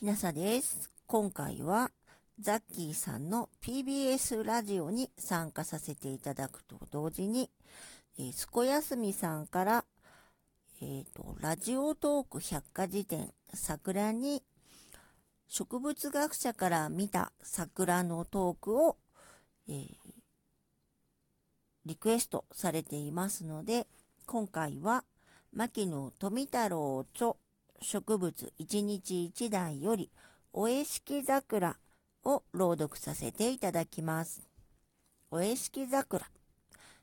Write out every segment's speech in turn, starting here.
ひなさです。今回はザッキーさんの PBS ラジオに参加させていただくと同時に、えー、すこやすみさんから、えーと、ラジオトーク百科事典桜に植物学者から見た桜のトークを、えー、リクエストされていますので、今回は牧野富太郎著植物一日一台よりお絵式桜を朗読させていただきます。お絵式桜。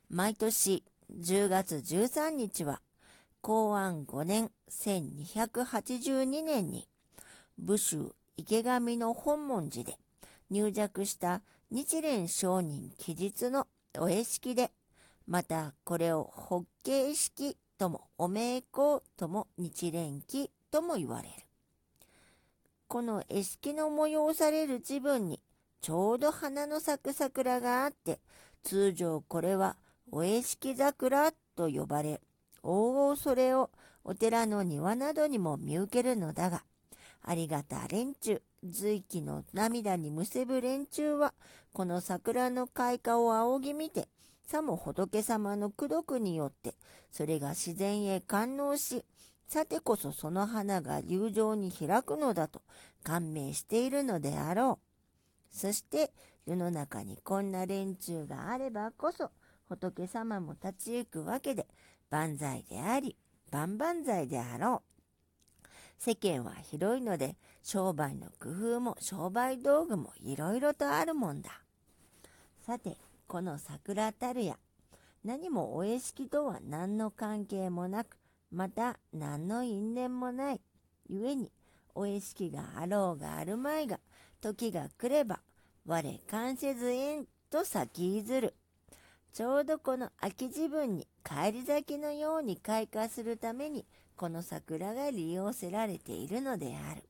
毎年10月13日は公安5年1282年に武州池上の本門寺で入寂した日蓮上人記述のお絵式で、またこれを法華式ともお名香とも日蓮記とも言われる。この絵式の催される自分にちょうど花の咲く桜があって、通常これはお絵式桜と呼ばれ、往々それをお寺の庭などにも見受けるのだが、ありがた連中、随気の涙にむせぶ連中は、この桜の開花を仰ぎ見て、さも仏様の功徳によって、それが自然へ感応し、さてこそその花が友情に開くのだと感銘しているのであろう。そして世の中にこんな連中があればこそ仏様も立ち行くわけで万歳であり万々歳であろう。世間は広いので商売の工夫も商売道具もいろいろとあるもんだ。さてこの桜たるや、何もお絵式とは何の関係もなく、また何の因縁もない。故に、お絵式があろうがあるまいが、時が来れば、我関せず縁と先譲る。ちょうどこの秋自分に帰り咲きのように開花するために、この桜が利用せられているのである。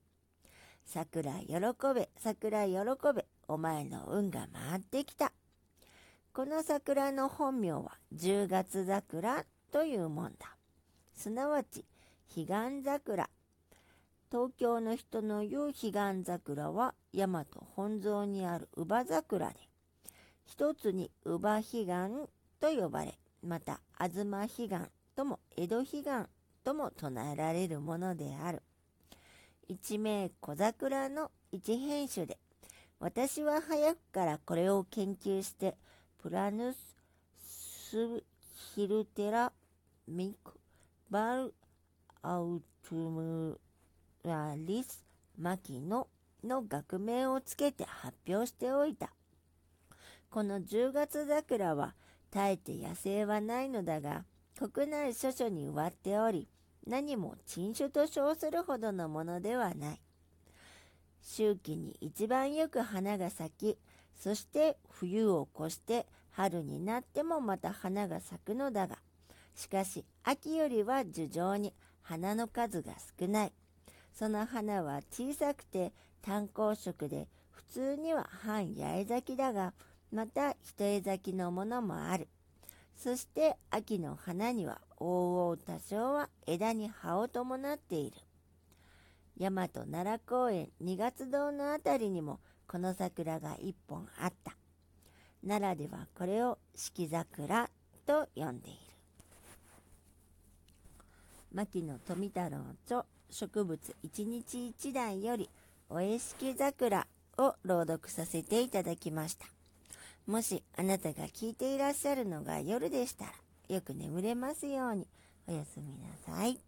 桜喜べ、桜喜べ、お前の運が回ってきた。この桜の本名は十月桜というもんだ。すなわち、彼岸桜。東京の人の言う彼岸桜は大和本蔵にある乳母桜で、一つに乳母彼岸と呼ばれ、また東彼岸とも江戸彼岸とも唱えられるものである。一名小桜の一品種で、私は早くからこれを研究してプラヌスヒルテラミクバルアウトムラリスマキノの学名をつけて発表しておいた。この10月桜は耐えて野生はないのだが国内諸々に植わっており何も珍種と称するほどのものではない。周期に一番よく花が咲きそして冬を越して春になってもまた花が咲くのだが、しかし秋よりは樹上に花の数が少ない。その花は小さくて単光色で普通には半八重咲きだが、また一重咲きのものもある。そして秋の花には往々多少は枝に葉を伴っている。大和奈良公園二月堂のあたりにもこの桜が一本あった。奈良ではこれを四季桜と呼んでいる。牧野富太郎著植物一日一台よりおえしき桜を朗読させていただきました。もしあなたが聞いていらっしゃるのが夜でしたらよく眠れますようにおやすみなさい。